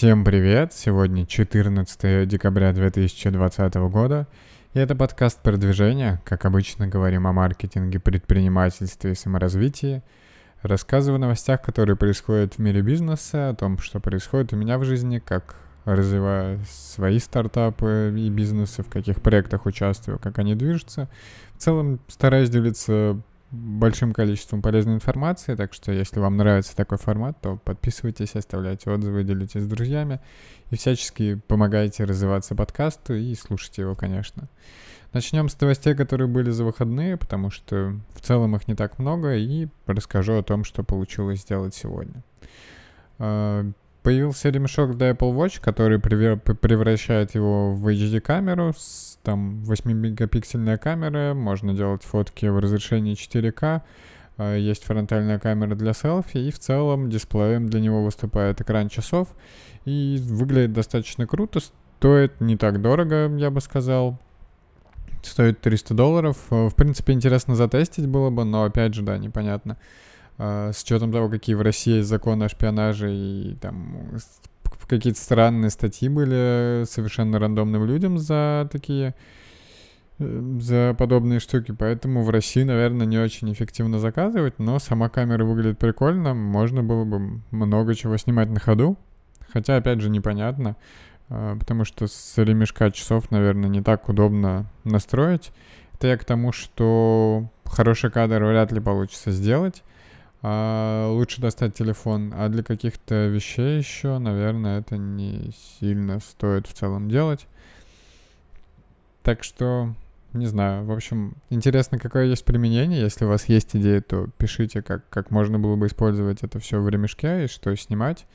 Всем привет! Сегодня 14 декабря 2020 года, и это подкаст продвижения. Как обычно, говорим о маркетинге, предпринимательстве и саморазвитии. Рассказываю о новостях, которые происходят в мире бизнеса, о том, что происходит у меня в жизни, как развиваю свои стартапы и бизнесы, в каких проектах участвую, как они движутся. В целом стараюсь делиться большим количеством полезной информации, так что если вам нравится такой формат, то подписывайтесь, оставляйте отзывы, делитесь с друзьями и всячески помогайте развиваться подкасту и слушайте его, конечно. Начнем с новостей, которые были за выходные, потому что в целом их не так много, и расскажу о том, что получилось сделать сегодня. А, появился ремешок для Apple Watch, который превращает его в HD-камеру с там 8-мегапиксельная камера, можно делать фотки в разрешении 4К, а, есть фронтальная камера для селфи, и в целом дисплеем для него выступает экран часов, и выглядит достаточно круто, стоит не так дорого, я бы сказал, стоит 300 долларов. В принципе, интересно затестить было бы, но опять же, да, непонятно. А, с учетом того, какие в России законы о шпионаже и там какие-то странные статьи были совершенно рандомным людям за такие э, за подобные штуки, поэтому в России, наверное, не очень эффективно заказывать, но сама камера выглядит прикольно, можно было бы много чего снимать на ходу, хотя, опять же, непонятно, э, потому что с ремешка часов, наверное, не так удобно настроить. Это я к тому, что хороший кадр вряд ли получится сделать, а, лучше достать телефон. А для каких-то вещей еще, наверное, это не сильно стоит в целом делать. Так что, не знаю. В общем, интересно, какое есть применение. Если у вас есть идеи, то пишите, как, как можно было бы использовать это все в ремешке и что снимать.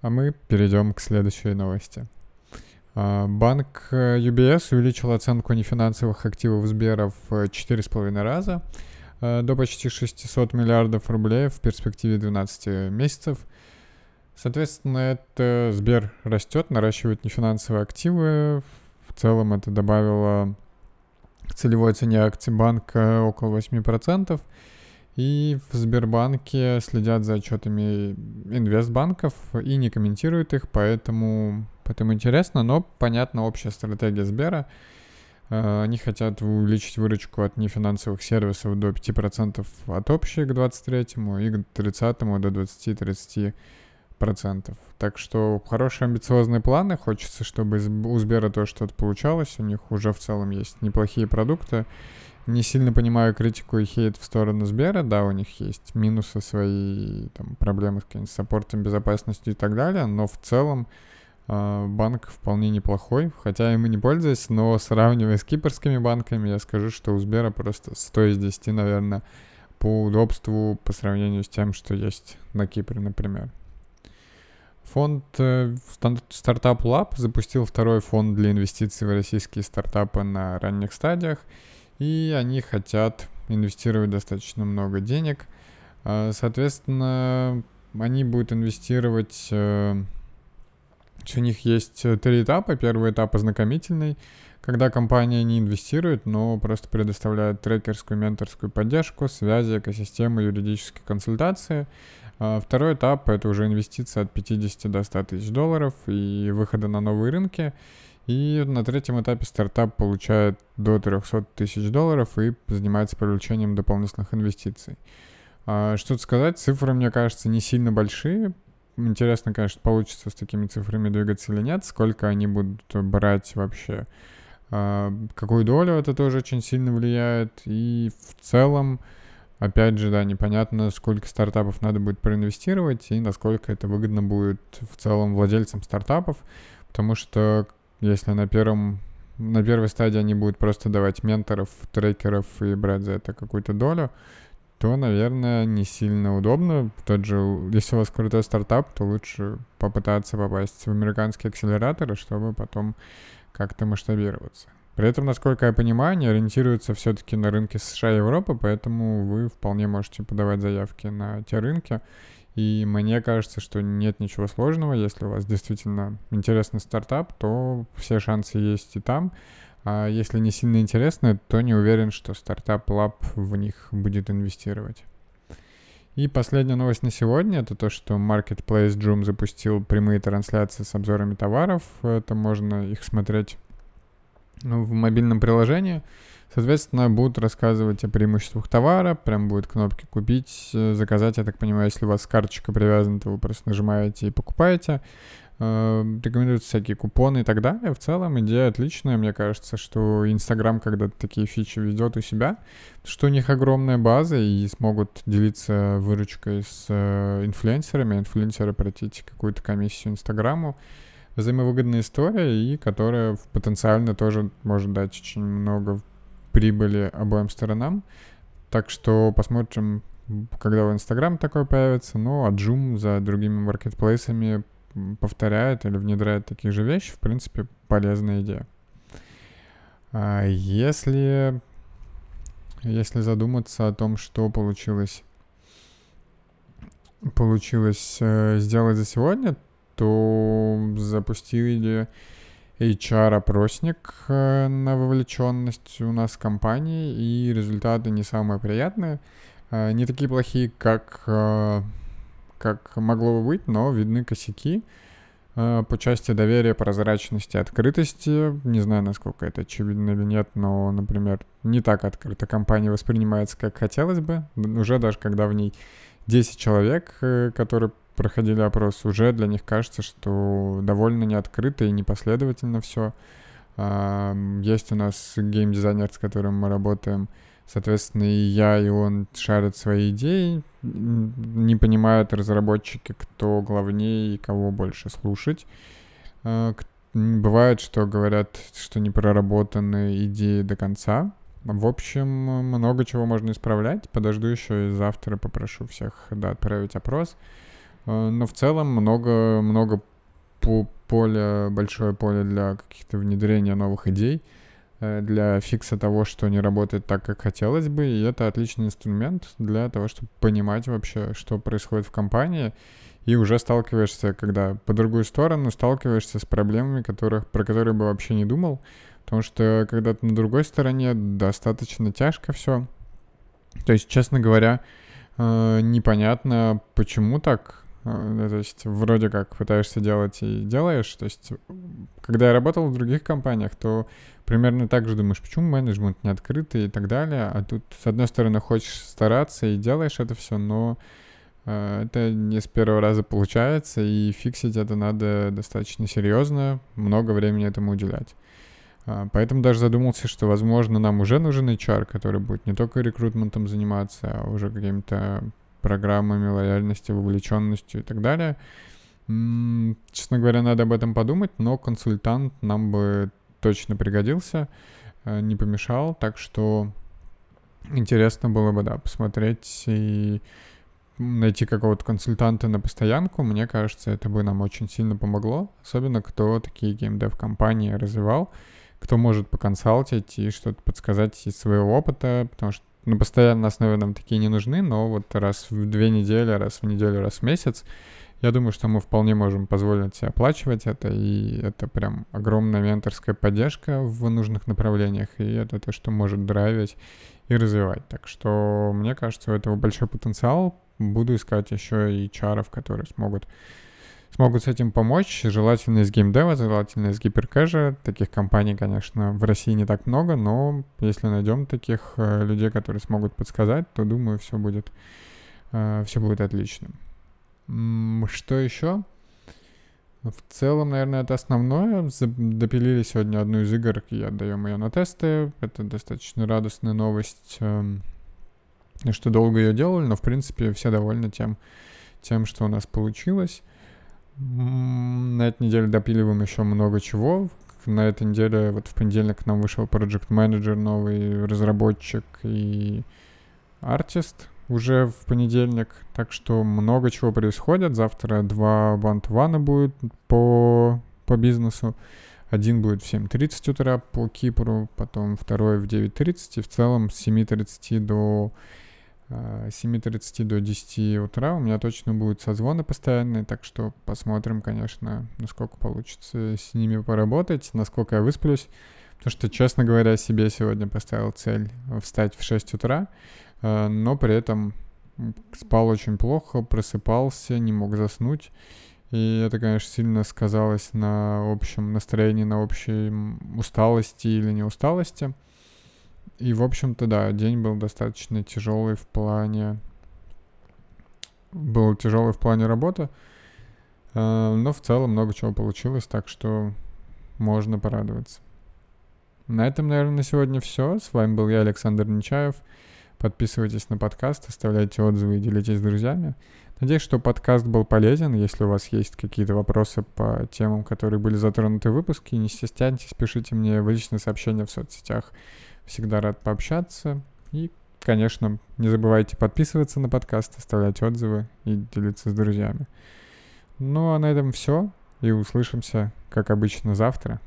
А мы перейдем к следующей новости. А, банк э, UBS увеличил оценку нефинансовых активов Сбера в 4,5 раза. Э, до почти 600 миллиардов рублей в перспективе 12 месяцев. Соответственно, это Сбер растет, наращивает нефинансовые активы. В целом это добавило к целевой цене акций банка около 8%. И в Сбербанке следят за отчетами инвестбанков и не комментируют их, поэтому, поэтому интересно, но понятно общая стратегия Сбера — они хотят увеличить выручку от нефинансовых сервисов до 5% от общей к 23 и к 30 до 20-30%. Так что хорошие амбициозные планы. Хочется, чтобы у Сбера тоже что-то получалось. У них уже в целом есть неплохие продукты. Не сильно понимаю критику и хейт в сторону Сбера. Да, у них есть минусы свои, там, проблемы с саппортом, безопасностью и так далее. Но в целом а, банк вполне неплохой, хотя и не пользуюсь, но сравнивая с кипрскими банками, я скажу, что у Сбера просто 100 из 10, наверное, по удобству по сравнению с тем, что есть на Кипре, например. Фонд э, Startup Lab запустил второй фонд для инвестиций в российские стартапы на ранних стадиях, и они хотят инвестировать достаточно много денег. А, соответственно, они будут инвестировать э, у них есть э, три этапа. Первый этап ознакомительный, когда компания не инвестирует, но просто предоставляет трекерскую, менторскую поддержку, связи, экосистемы, юридические консультации. А второй этап — это уже инвестиция от 50 до 100 тысяч долларов и выхода на новые рынки. И на третьем этапе стартап получает до 300 тысяч долларов и занимается привлечением дополнительных инвестиций. А, что-то сказать, цифры, мне кажется, не сильно большие, Интересно, конечно, получится с такими цифрами двигаться или нет, сколько они будут брать вообще, а, какую долю это тоже очень сильно влияет. И в целом, опять же, да, непонятно, сколько стартапов надо будет проинвестировать и насколько это выгодно будет в целом владельцам стартапов, потому что если на первом на первой стадии они будут просто давать менторов, трекеров и брать за это какую-то долю, то, наверное, не сильно удобно. Тот же, если у вас крутой стартап, то лучше попытаться попасть в американские акселераторы, чтобы потом как-то масштабироваться. При этом, насколько я понимаю, они ориентируются все-таки на рынки США и Европы, поэтому вы вполне можете подавать заявки на те рынки. И мне кажется, что нет ничего сложного. Если у вас действительно интересный стартап, то все шансы есть и там. А если не сильно интересны, то не уверен, что стартап Lab в них будет инвестировать. И последняя новость на сегодня — это то, что Marketplace Joom запустил прямые трансляции с обзорами товаров. Это можно их смотреть ну, в мобильном приложении. Соответственно, будут рассказывать о преимуществах товара, прям будет кнопки «Купить», «Заказать». Я так понимаю, если у вас карточка привязана, то вы просто нажимаете и покупаете. Э, рекомендуются всякие купоны и так далее. В целом идея отличная. Мне кажется, что Инстаграм когда-то такие фичи ведет у себя, что у них огромная база и смогут делиться выручкой с э, инфлюенсерами, инфлюенсеры платить какую-то комиссию Инстаграму. Взаимовыгодная история, и которая потенциально тоже может дать очень много прибыли обоим сторонам. Так что посмотрим, когда в Инстаграм такое появится. Ну, а Joom за другими маркетплейсами повторяет или внедряет такие же вещи, в принципе, полезная идея. А если, если задуматься о том, что получилось, получилось э, сделать за сегодня, то запустили HR-опросник э, на вовлеченность у нас в компании, и результаты не самые приятные. Э, не такие плохие, как как могло бы быть, но видны косяки э, по части доверия, прозрачности, открытости. Не знаю, насколько это очевидно или нет, но, например, не так открыто компания воспринимается, как хотелось бы. Уже даже когда в ней 10 человек, э, которые проходили опрос, уже для них кажется, что довольно неоткрыто и непоследовательно все. Есть у нас геймдизайнер, с которым мы работаем, Соответственно, и я, и он шарят свои идеи, не понимают разработчики, кто главнее и кого больше слушать. А, бывает, что говорят, что не проработаны идеи до конца. В общем, много чего можно исправлять. Подожду еще и завтра попрошу всех да, отправить опрос. А, но в целом много, много поля, большое поле для каких-то внедрения новых идей. Э, для фикса того, что не работает так, как хотелось бы, и это отличный инструмент для того, чтобы понимать вообще, что происходит в компании, и уже сталкиваешься, когда по другую сторону сталкиваешься с проблемами, которых, про которые бы вообще не думал, потому что когда ты на другой стороне, достаточно тяжко все. То есть, честно говоря, э, непонятно, почему так, то есть вроде как пытаешься делать и делаешь. То есть когда я работал в других компаниях, то примерно так же думаешь, почему менеджмент не открытый и так далее, а тут, с одной стороны, хочешь стараться и делаешь это все, но э, это не с первого раза получается, и фиксить это надо достаточно серьезно, много времени этому уделять. Э, поэтому даже задумался, что, возможно, нам уже нужен HR, который будет не только рекрутментом заниматься, а уже какими-то программами лояльности, вовлеченностью и так далее. Честно говоря, надо об этом подумать, но консультант нам бы точно пригодился, э, не помешал, так что интересно было бы, да, посмотреть и найти какого-то консультанта на постоянку, мне кажется, это бы нам очень сильно помогло, особенно кто такие геймдев-компании развивал, кто может поконсалтить и что-то подсказать из своего опыта, потому что на постоянной основе нам такие не нужны, но вот раз в две недели, раз в неделю, раз в месяц я думаю, что мы вполне можем позволить себе оплачивать это, и это прям огромная менторская поддержка в нужных направлениях, и это то, что может драйвить и развивать. Так что, мне кажется, у этого большой потенциал. Буду искать еще и чаров, которые смогут смогут с этим помочь. Желательно из геймдева, желательно из гиперкэжа. Таких компаний, конечно, в России не так много, но если найдем таких э, людей, которые смогут подсказать, то, думаю, все будет, э, все будет отлично. Что еще? В целом, наверное, это основное. Допилили сегодня одну из игр, и отдаем ее на тесты. Это достаточно радостная новость, эм, что долго ее делали, но, в принципе, все довольны тем, тем, что у нас получилось. На этой неделе допиливаем еще много чего. На этой неделе, вот в понедельник к нам вышел Project Manager, новый разработчик и артист уже в понедельник. Так что много чего происходит. Завтра два бантвана будет по, по бизнесу. Один будет в 7.30 утра по Кипру, потом второй в 9.30. И в целом с 7.30 до 7.30 э, до 10 утра у меня точно будут созвоны постоянные, так что посмотрим, конечно, насколько получится с ними поработать, насколько я высплюсь. Потому что, честно говоря, себе сегодня поставил цель встать в 6 утра, Э, но при этом спал очень плохо, просыпался, не мог заснуть. И это, конечно, сильно сказалось на общем настроении, на общей усталости или неусталости. И, в общем-то, да, день был достаточно тяжелый в плане... Был тяжелый в плане работы, э, но в целом много чего получилось, так что можно порадоваться. На этом, наверное, на сегодня все. С вами был я, Александр Нечаев. Подписывайтесь на подкаст, оставляйте отзывы и делитесь с друзьями. Надеюсь, что подкаст был полезен. Если у вас есть какие-то вопросы по темам, которые были затронуты в выпуске, не стесняйтесь, пишите мне в личные сообщения в соцсетях. Всегда рад пообщаться. И, конечно, не забывайте подписываться на подкаст, оставлять отзывы и делиться с друзьями. Ну а на этом все. И услышимся, как обычно, завтра.